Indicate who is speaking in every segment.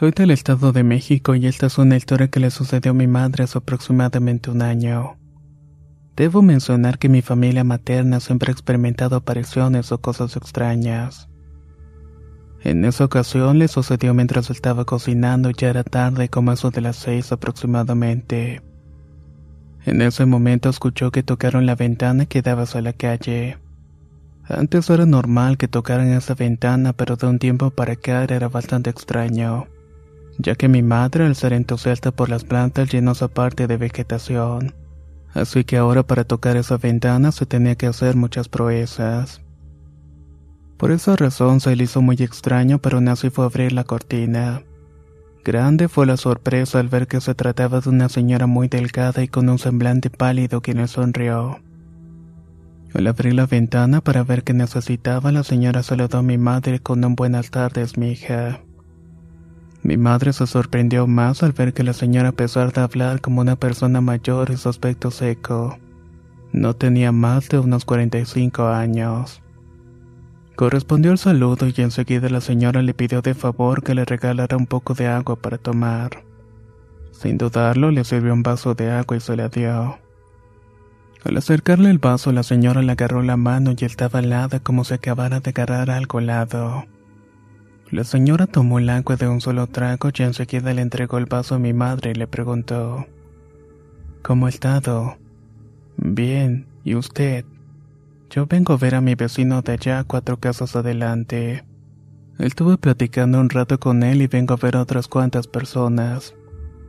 Speaker 1: Soy del Estado de México y esta es una historia que le sucedió a mi madre hace aproximadamente un año. Debo mencionar que mi familia materna siempre ha experimentado apariciones o cosas extrañas. En esa ocasión le sucedió mientras estaba cocinando, ya era tarde, como eso de las seis aproximadamente. En ese momento escuchó que tocaron la ventana que daba hacia la calle. Antes era normal que tocaran esa ventana, pero de un tiempo para acá era bastante extraño, ya que mi madre al ser entusiasta por las plantas llenó esa parte de vegetación. Así que ahora para tocar esa ventana se tenía que hacer muchas proezas. Por esa razón se le hizo muy extraño, pero así fue a abrir la cortina. Grande fue la sorpresa al ver que se trataba de una señora muy delgada y con un semblante pálido que le sonrió. Al abrir la ventana para ver qué necesitaba, la señora saludó a mi madre con un buenas tardes, mi hija. Mi madre se sorprendió más al ver que la señora, a pesar de hablar como una persona mayor y su aspecto seco, no tenía más de unos 45 años. Correspondió el saludo y enseguida la señora le pidió de favor que le regalara un poco de agua para tomar. Sin dudarlo, le sirvió un vaso de agua y se la dio. Al acercarle el vaso, la señora le agarró la mano y estaba helada como si acabara de agarrar algo helado. La señora tomó el agua de un solo trago y enseguida le entregó el vaso a mi madre y le preguntó: ¿Cómo ha estado? Bien, ¿y usted? Yo vengo a ver a mi vecino de allá cuatro casas adelante. Estuve platicando un rato con él y vengo a ver a otras cuantas personas,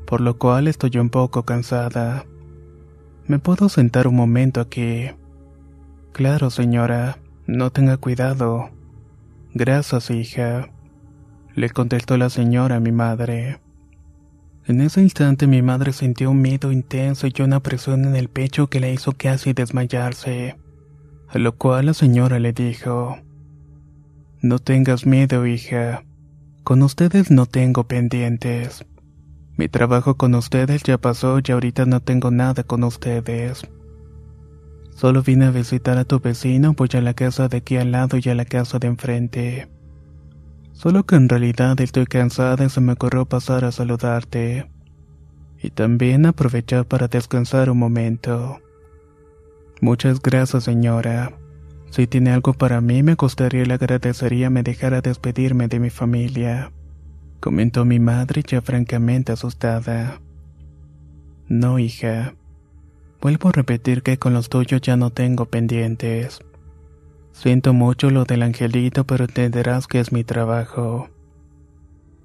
Speaker 1: por lo cual estoy un poco cansada. ¿Me puedo sentar un momento aquí? Claro, señora, no tenga cuidado. Gracias, hija. Le contestó la señora a mi madre. En ese instante mi madre sintió un miedo intenso y una presión en el pecho que le hizo casi desmayarse, a lo cual la señora le dijo, No tengas miedo, hija, con ustedes no tengo pendientes. Mi trabajo con ustedes ya pasó y ahorita no tengo nada con ustedes. Solo vine a visitar a tu vecino, voy a la casa de aquí al lado y a la casa de enfrente. Solo que en realidad estoy cansada y se me ocurrió pasar a saludarte. Y también aprovechar para descansar un momento. Muchas gracias, señora. Si tiene algo para mí, me gustaría y le agradecería me dejara despedirme de mi familia comentó mi madre ya francamente asustada. No, hija. Vuelvo a repetir que con los tuyos ya no tengo pendientes. Siento mucho lo del angelito, pero entenderás que es mi trabajo.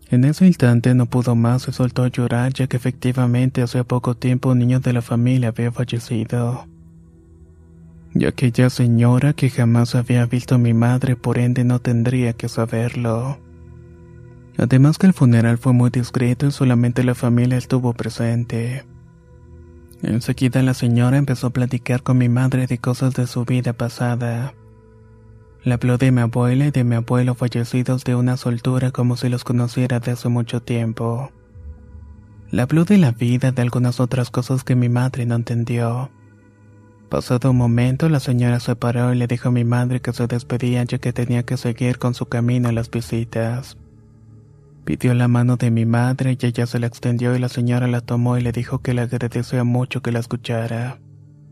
Speaker 1: En ese instante no pudo más y soltó a llorar ya que efectivamente hace poco tiempo un niño de la familia había fallecido. Y aquella señora que jamás había visto a mi madre por ende no tendría que saberlo. Además que el funeral fue muy discreto y solamente la familia estuvo presente. Enseguida la señora empezó a platicar con mi madre de cosas de su vida pasada. Le habló de mi abuela y de mi abuelo fallecidos de una soltura como si los conociera de hace mucho tiempo. Le habló de la vida, de algunas otras cosas que mi madre no entendió. Pasado un momento, la señora se paró y le dijo a mi madre que se despedía ya que tenía que seguir con su camino a las visitas. Pidió la mano de mi madre y ella se la extendió y la señora la tomó y le dijo que le agradecía mucho que la escuchara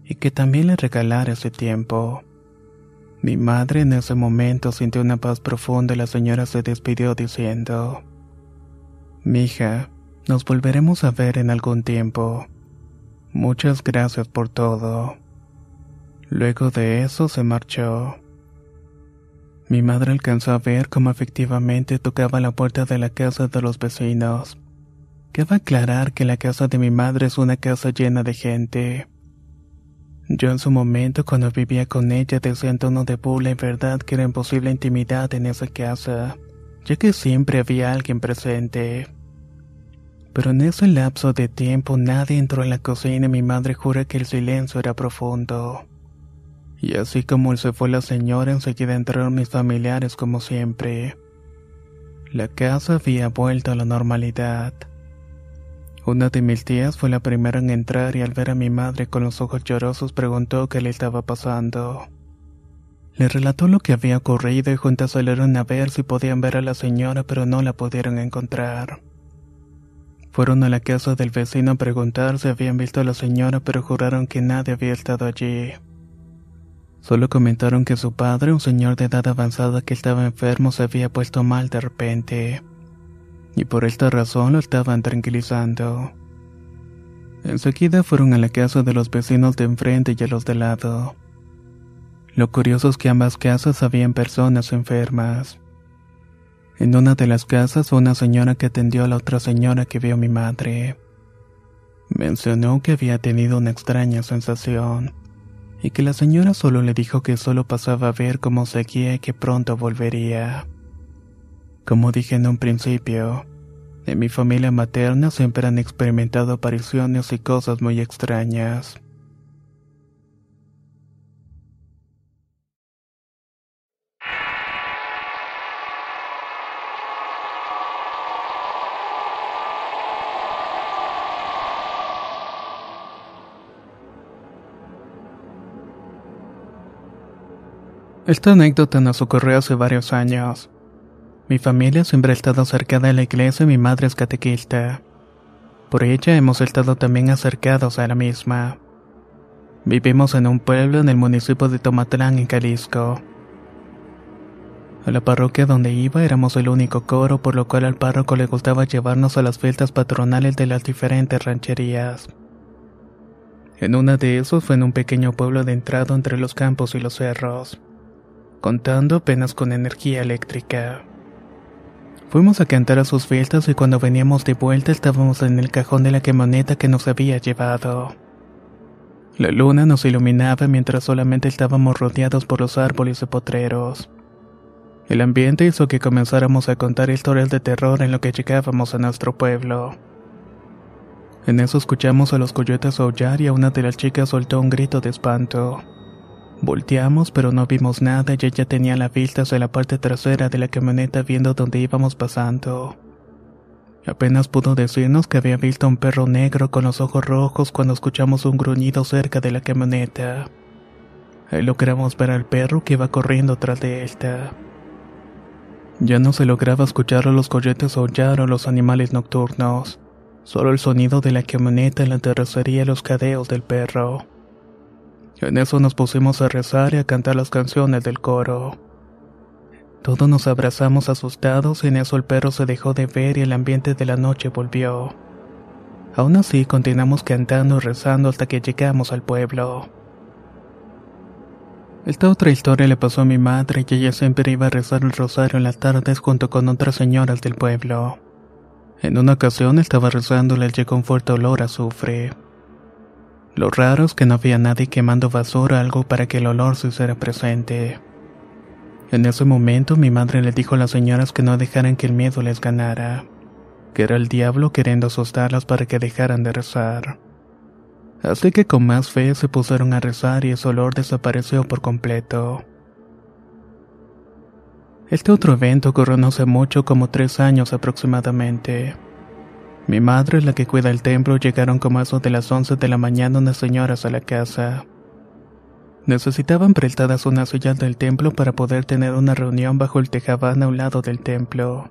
Speaker 1: y que también le regalara ese tiempo. Mi madre en ese momento sintió una paz profunda y la señora se despidió diciendo, Mija, Nos volveremos a ver en algún tiempo. Muchas gracias por todo. Luego de eso se marchó. Mi madre alcanzó a ver cómo efectivamente tocaba la puerta de la casa de los vecinos. Cabe aclarar que la casa de mi madre es una casa llena de gente. Yo en su momento cuando vivía con ella decía en tono de burla y verdad que era imposible intimidad en esa casa, ya que siempre había alguien presente. Pero en ese lapso de tiempo nadie entró en la cocina y mi madre jura que el silencio era profundo. Y así como se fue la señora, enseguida entraron mis familiares como siempre. La casa había vuelto a la normalidad. Una de mis tías fue la primera en entrar y al ver a mi madre con los ojos llorosos preguntó qué le estaba pasando. Le relató lo que había ocurrido y juntas salieron a ver si podían ver a la señora pero no la pudieron encontrar. Fueron a la casa del vecino a preguntar si habían visto a la señora pero juraron que nadie había estado allí. Solo comentaron que su padre, un señor de edad avanzada que estaba enfermo, se había puesto mal de repente y por esta razón lo estaban tranquilizando. Enseguida fueron a la casa de los vecinos de enfrente y a los de lado. Lo curioso es que ambas casas habían personas enfermas. En una de las casas una señora que atendió a la otra señora que vio a mi madre. Mencionó que había tenido una extraña sensación y que la señora solo le dijo que solo pasaba a ver cómo seguía y que pronto volvería. Como dije en un principio, en mi familia materna siempre han experimentado apariciones y cosas muy extrañas. Esta anécdota nos ocurrió hace varios años. Mi familia siempre ha estado cerca de la iglesia y mi madre es catequista. Por ella hemos estado también acercados a la misma. Vivimos en un pueblo en el municipio de Tomatlán, en Jalisco. A la parroquia donde iba éramos el único coro, por lo cual al párroco le gustaba llevarnos a las fiestas patronales de las diferentes rancherías. En una de esos fue en un pequeño pueblo adentrado entre los campos y los cerros, contando apenas con energía eléctrica. Fuimos a cantar a sus fiestas y cuando veníamos de vuelta estábamos en el cajón de la camioneta que nos había llevado. La luna nos iluminaba mientras solamente estábamos rodeados por los árboles y potreros. El ambiente hizo que comenzáramos a contar historias de terror en lo que llegábamos a nuestro pueblo. En eso escuchamos a los coyotes aullar y a una de las chicas soltó un grito de espanto. Volteamos pero no vimos nada y ella tenía la vista hacia la parte trasera de la camioneta viendo dónde íbamos pasando. Apenas pudo decirnos que había visto un perro negro con los ojos rojos cuando escuchamos un gruñido cerca de la camioneta. Ahí logramos ver al perro que iba corriendo tras de esta. Ya no se lograba escuchar a los coyotes aullar o los animales nocturnos, solo el sonido de la camioneta en la terracería y los cadeos del perro. En eso nos pusimos a rezar y a cantar las canciones del coro. Todos nos abrazamos asustados y en eso el perro se dejó de ver y el ambiente de la noche volvió. Aún así continuamos cantando y rezando hasta que llegamos al pueblo. Esta otra historia le pasó a mi madre y ella siempre iba a rezar el rosario en las tardes junto con otras señoras del pueblo. En una ocasión estaba rezando y le llegó un fuerte olor azufre. Lo raro es que no había nadie quemando basura o algo para que el olor se hiciera presente. En ese momento mi madre le dijo a las señoras que no dejaran que el miedo les ganara, que era el diablo queriendo asustarlas para que dejaran de rezar. Así que con más fe se pusieron a rezar y ese olor desapareció por completo. Este otro evento ocurrió no hace mucho, como tres años aproximadamente. Mi madre, la que cuida el templo, llegaron como a eso de las 11 de la mañana unas señoras a la casa. Necesitaban prestadas unas sillas del templo para poder tener una reunión bajo el tejabán a un lado del templo.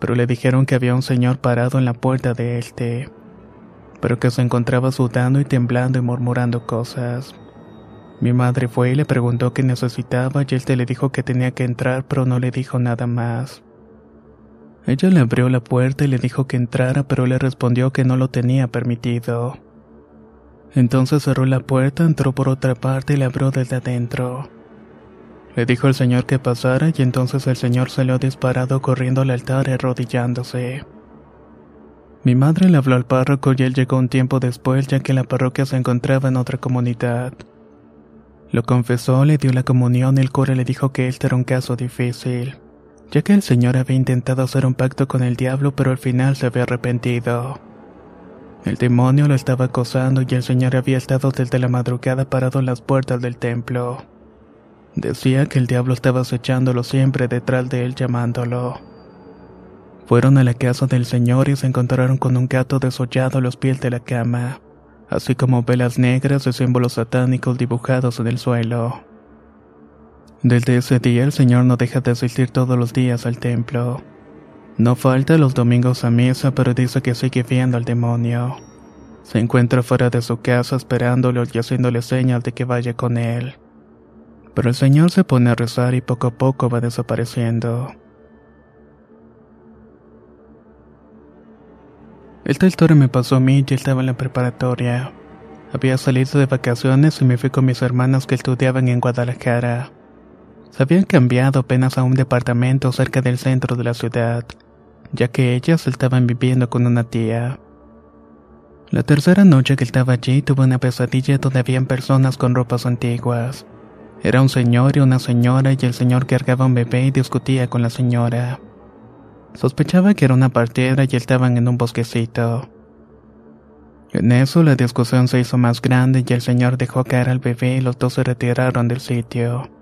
Speaker 1: Pero le dijeron que había un señor parado en la puerta de este, pero que se encontraba sudando y temblando y murmurando cosas. Mi madre fue y le preguntó qué necesitaba y este le dijo que tenía que entrar pero no le dijo nada más. Ella le abrió la puerta y le dijo que entrara, pero le respondió que no lo tenía permitido. Entonces cerró la puerta, entró por otra parte y la abrió desde adentro. Le dijo al señor que pasara y entonces el señor salió disparado corriendo al altar y arrodillándose. Mi madre le habló al párroco y él llegó un tiempo después ya que la parroquia se encontraba en otra comunidad. Lo confesó, le dio la comunión y el cura le dijo que este era un caso difícil, ya que el señor había intentado hacer un pacto con el diablo pero al final se había arrepentido. El demonio lo estaba acosando y el señor había estado desde la madrugada parado en las puertas del templo. Decía que el diablo estaba acechándolo siempre detrás de él llamándolo. Fueron a la casa del señor y se encontraron con un gato desollado a los pies de la cama, así como velas negras de símbolos satánicos dibujados en el suelo. Desde ese día el señor no deja de asistir todos los días al templo. No falta los domingos a misa, pero dice que sigue viendo al demonio. Se encuentra fuera de su casa esperándolo y haciéndole señas de que vaya con él. Pero el señor se pone a rezar y poco a poco va desapareciendo. Esta historia me pasó a mí y estaba en la preparatoria. Había salido de vacaciones y me fui con mis hermanos que estudiaban en Guadalajara. Se habían cambiado apenas a un departamento cerca del centro de la ciudad, ya que ellas estaban viviendo con una tía. La tercera noche que estaba allí tuve una pesadilla donde habían personas con ropas antiguas. Era un señor y una señora y el señor cargaba un bebé y discutía con la señora. Sospechaba que era una partera y estaban en un bosquecito. En eso la discusión se hizo más grande y el señor dejó caer al bebé y los dos se retiraron del sitio.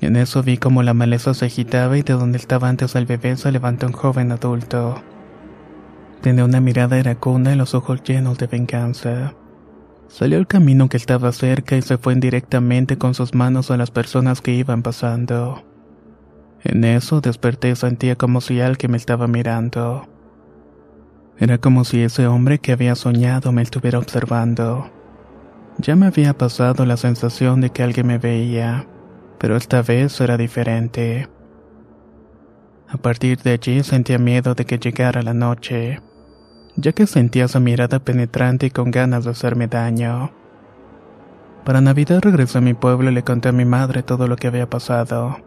Speaker 1: En eso vi como la maleza se agitaba y de donde estaba antes el bebé se levantó un joven adulto. Tenía una mirada iracunda y los ojos llenos de venganza. Salió al camino que estaba cerca y se fue directamente con sus manos a las personas que iban pasando. En eso desperté y sentía como si alguien me estaba mirando. Era como si ese hombre que había soñado me estuviera observando. Ya me había pasado la sensación de que alguien me veía pero esta vez era diferente. A partir de allí sentía miedo de que llegara la noche, ya que sentía esa mirada penetrante y con ganas de hacerme daño. Para Navidad regresé a mi pueblo y le conté a mi madre todo lo que había pasado.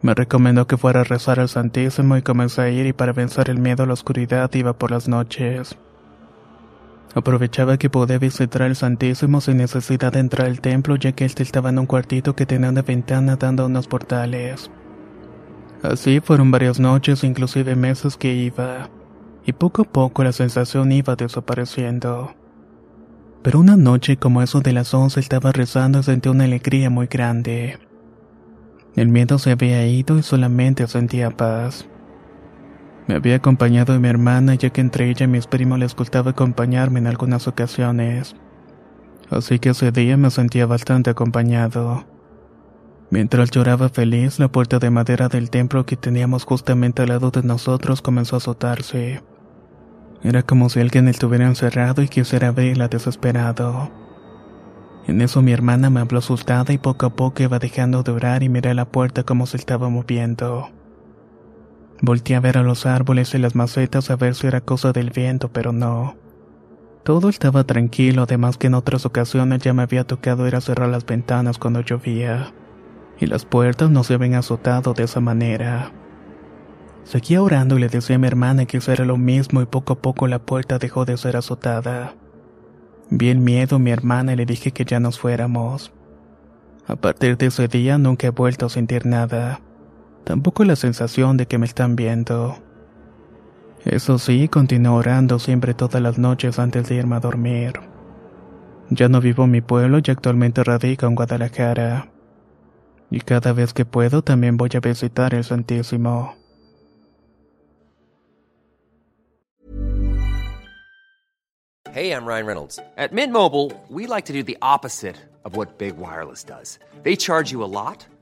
Speaker 1: Me recomendó que fuera a rezar al Santísimo y comencé a ir y para vencer el miedo a la oscuridad iba por las noches. Aprovechaba que podía visitar el Santísimo sin necesidad de entrar al templo ya que éste estaba en un cuartito que tenía una ventana dando a unos portales. Así fueron varias noches, inclusive meses que iba, y poco a poco la sensación iba desapareciendo. Pero una noche como eso de las once estaba rezando y sentí una alegría muy grande. El miedo se había ido y solamente sentía paz. Me había acompañado mi hermana ya que entre ella y mis primos les gustaba acompañarme en algunas ocasiones. Así que ese día me sentía bastante acompañado. Mientras lloraba feliz, la puerta de madera del templo que teníamos justamente al lado de nosotros comenzó a azotarse. Era como si alguien estuviera encerrado y quisiera abrirla desesperado. En eso mi hermana me habló asustada y poco a poco iba dejando de orar y miré la puerta como se estaba moviendo. Volté a ver a los árboles y las macetas a ver si era cosa del viento, pero no. Todo estaba tranquilo, además que en otras ocasiones ya me había tocado ir a cerrar las ventanas cuando llovía, y las puertas no se habían azotado de esa manera. Seguía orando y le decía a mi hermana que hiciera lo mismo y poco a poco la puerta dejó de ser azotada. Vi el miedo mi hermana y le dije que ya nos fuéramos. A partir de ese día nunca he vuelto a sentir nada tampoco la sensación de que me están viendo. Eso sí, continué orando siempre todas las noches antes de irme a dormir. Ya no vivo en mi pueblo y actualmente radico en Guadalajara. Y cada vez que puedo también voy a visitar el Santísimo.
Speaker 2: Hey, I'm Ryan Reynolds. At Mint Mobile, we like to do the opposite of what Big Wireless does. They charge you a lot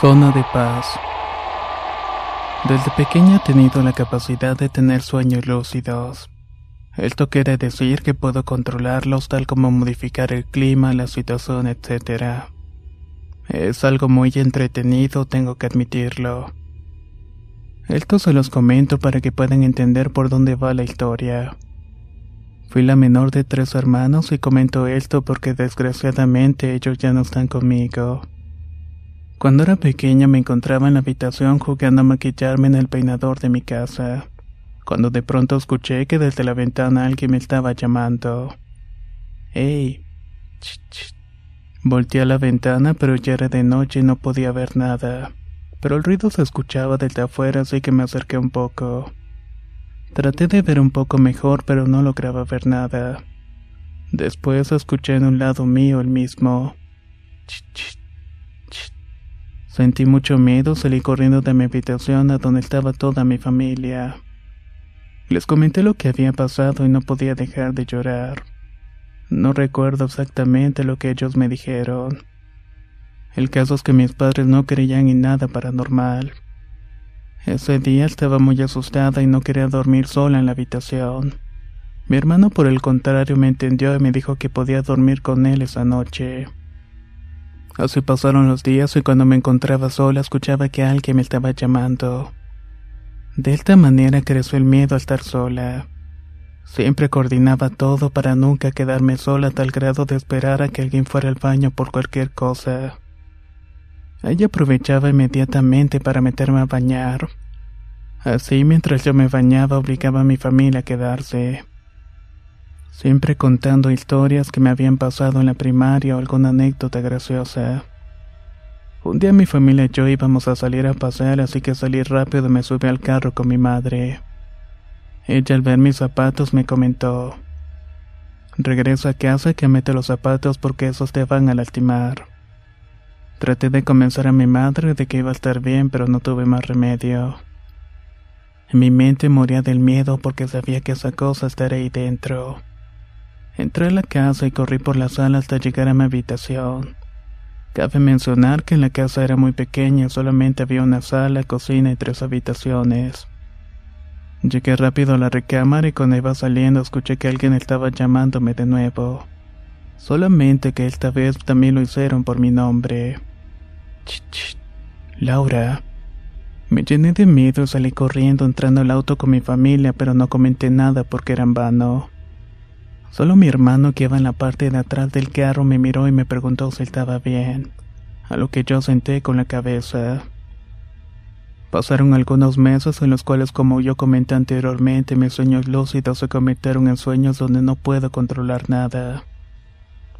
Speaker 1: Zona de paz. Desde pequeña he tenido la capacidad de tener sueños lúcidos. Esto quiere decir que puedo controlarlos tal como modificar el clima, la situación, etc. Es algo muy entretenido, tengo que admitirlo. Esto se los comento para que puedan entender por dónde va la historia. Fui la menor de tres hermanos y comento esto porque desgraciadamente ellos ya no están conmigo. Cuando era pequeña me encontraba en la habitación jugando a maquillarme en el peinador de mi casa, cuando de pronto escuché que desde la ventana alguien me estaba llamando. ¡Ey! Ch, ch. Volteé a la ventana, pero ya era de noche y no podía ver nada. Pero el ruido se escuchaba desde afuera, así que me acerqué un poco. Traté de ver un poco mejor, pero no lograba ver nada. Después escuché en un lado mío el mismo. Ch. Sentí mucho miedo, salí corriendo de mi habitación a donde estaba toda mi familia. Les comenté lo que había pasado y no podía dejar de llorar. No recuerdo exactamente lo que ellos me dijeron. El caso es que mis padres no creían en nada paranormal. Ese día estaba muy asustada y no quería dormir sola en la habitación. Mi hermano por el contrario me entendió y me dijo que podía dormir con él esa noche. Así pasaron los días y cuando me encontraba sola escuchaba que alguien me estaba llamando. De esta manera creció el miedo a estar sola. Siempre coordinaba todo para nunca quedarme sola a tal grado de esperar a que alguien fuera al baño por cualquier cosa. Ella aprovechaba inmediatamente para meterme a bañar. Así mientras yo me bañaba obligaba a mi familia a quedarse. Siempre contando historias que me habían pasado en la primaria o alguna anécdota graciosa. Un día mi familia y yo íbamos a salir a pasear, así que salí rápido y me subí al carro con mi madre. Ella al ver mis zapatos me comentó, regresa a casa que mete los zapatos porque esos te van a lastimar. Traté de convencer a mi madre de que iba a estar bien, pero no tuve más remedio. En mi mente moría del miedo porque sabía que esa cosa estaría ahí dentro. Entré a la casa y corrí por la sala hasta llegar a mi habitación. Cabe mencionar que la casa era muy pequeña, solamente había una sala, cocina y tres habitaciones. Llegué rápido a la recámara y cuando iba saliendo escuché que alguien estaba llamándome de nuevo. Solamente que esta vez también lo hicieron por mi nombre. Ch, ch. Laura. Me llené de miedo y salí corriendo entrando al auto con mi familia, pero no comenté nada porque era en vano. Solo mi hermano que iba en la parte de atrás del carro me miró y me preguntó si estaba bien, a lo que yo senté con la cabeza. Pasaron algunos meses en los cuales, como yo comenté anteriormente, mis sueños lúcidos se convirtieron en sueños donde no puedo controlar nada.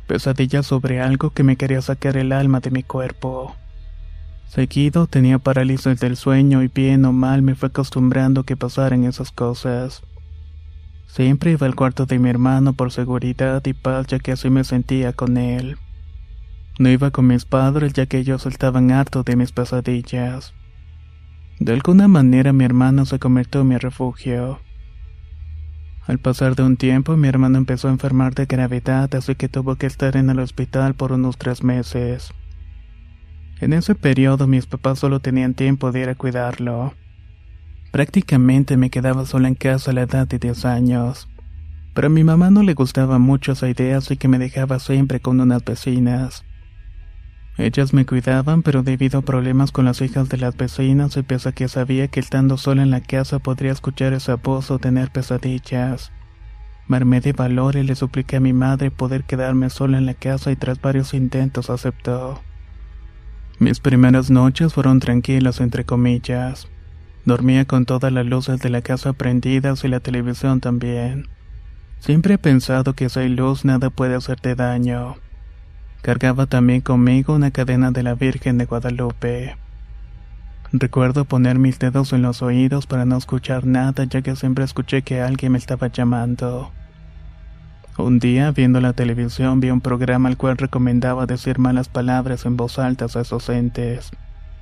Speaker 1: Pesadillas sobre algo que me quería sacar el alma de mi cuerpo. Seguido tenía parálisis del sueño y bien o mal me fue acostumbrando que pasaran esas cosas. Siempre iba al cuarto de mi hermano por seguridad y paz ya que así me sentía con él. No iba con mis padres ya que ellos estaban hartos de mis pesadillas. De alguna manera mi hermano se convirtió en mi refugio. Al pasar de un tiempo mi hermano empezó a enfermar de gravedad así que tuvo que estar en el hospital por unos tres meses. En ese periodo mis papás solo tenían tiempo de ir a cuidarlo. Prácticamente me quedaba sola en casa a la edad de 10 años. Pero a mi mamá no le gustaba mucho esa idea, así que me dejaba siempre con unas vecinas. Ellas me cuidaban, pero debido a problemas con las hijas de las vecinas y pese a que sabía que estando sola en la casa podría escuchar esa voz o tener pesadillas. Me armé de valor y le supliqué a mi madre poder quedarme sola en la casa y tras varios intentos aceptó. Mis primeras noches fueron tranquilas, entre comillas. Dormía con todas las luces de la casa prendidas y la televisión también. Siempre he pensado que si hay luz nada puede hacerte daño. Cargaba también conmigo una cadena de la Virgen de Guadalupe. Recuerdo poner mis dedos en los oídos para no escuchar nada ya que siempre escuché que alguien me estaba llamando. Un día, viendo la televisión, vi un programa al cual recomendaba decir malas palabras en voz alta a esos entes.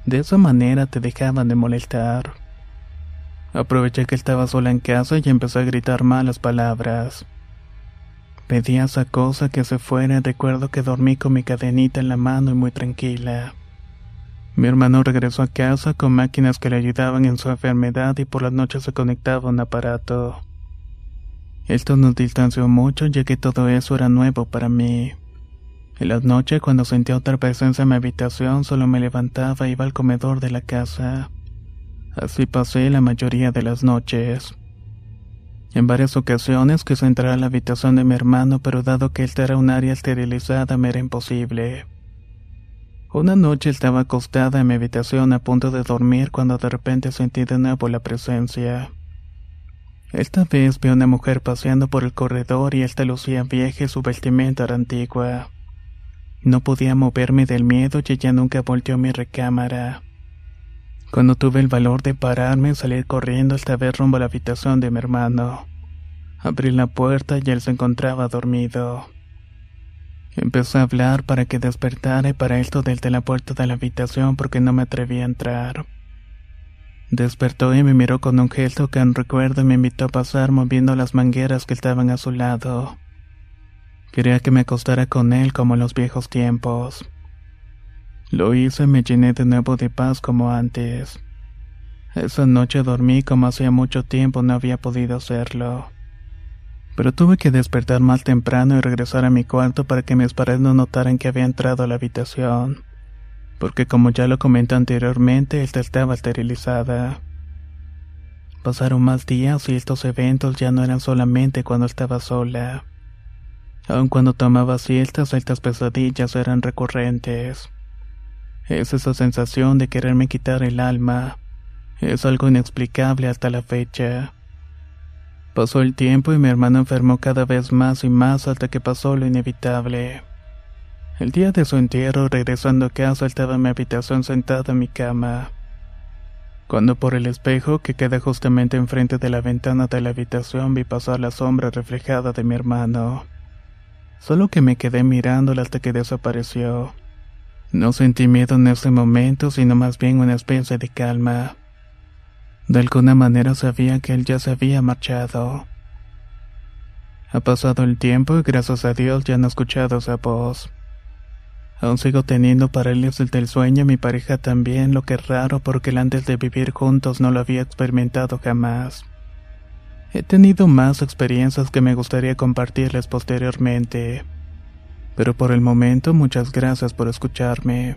Speaker 1: De esa manera te dejaban de molestar. Aproveché que estaba sola en casa y empecé a gritar malas palabras. Pedí a esa cosa que se fuera recuerdo que dormí con mi cadenita en la mano y muy tranquila. Mi hermano regresó a casa con máquinas que le ayudaban en su enfermedad y por las noches se conectaba un aparato. Esto nos distanció mucho ya que todo eso era nuevo para mí. En las noches cuando sentía otra presencia en mi habitación solo me levantaba e iba al comedor de la casa. Así pasé la mayoría de las noches. En varias ocasiones quise entrar a la habitación de mi hermano, pero dado que esta era un área esterilizada me era imposible. Una noche estaba acostada en mi habitación a punto de dormir cuando de repente sentí de nuevo la presencia. Esta vez vi a una mujer paseando por el corredor y esta lucía vieja y su vestimenta era antigua. No podía moverme del miedo y ella nunca volteó mi recámara. Cuando tuve el valor de pararme, salir corriendo esta vez rumbo a la habitación de mi hermano. Abrí la puerta y él se encontraba dormido. Empezó a hablar para que despertara y para esto desde la puerta de la habitación porque no me atreví a entrar. Despertó y me miró con un gesto que en recuerdo me invitó a pasar moviendo las mangueras que estaban a su lado. Quería que me acostara con él como en los viejos tiempos. Lo hice y me llené de nuevo de paz como antes. Esa noche dormí como hacía mucho tiempo no había podido hacerlo. Pero tuve que despertar más temprano y regresar a mi cuarto para que mis padres no notaran que había entrado a la habitación porque como ya lo comenté anteriormente, esta estaba esterilizada. Pasaron más días y estos eventos ya no eran solamente cuando estaba sola. Aun cuando tomaba siestas, estas pesadillas eran recurrentes. Es esa sensación de quererme quitar el alma. Es algo inexplicable hasta la fecha. Pasó el tiempo y mi hermano enfermó cada vez más y más hasta que pasó lo inevitable. El día de su entierro, regresando a casa, estaba en mi habitación sentada en mi cama. Cuando por el espejo que queda justamente enfrente de la ventana de la habitación vi pasar la sombra reflejada de mi hermano. Solo que me quedé mirándola hasta que desapareció. No sentí miedo en ese momento, sino más bien una especie de calma. De alguna manera sabía que él ya se había marchado. Ha pasado el tiempo y gracias a Dios ya no he escuchado esa voz. Aún sigo teniendo parálisis del sueño mi pareja también, lo que es raro porque el antes de vivir juntos no lo había experimentado jamás. He tenido más experiencias que me gustaría compartirles posteriormente. Pero por el momento muchas gracias por escucharme.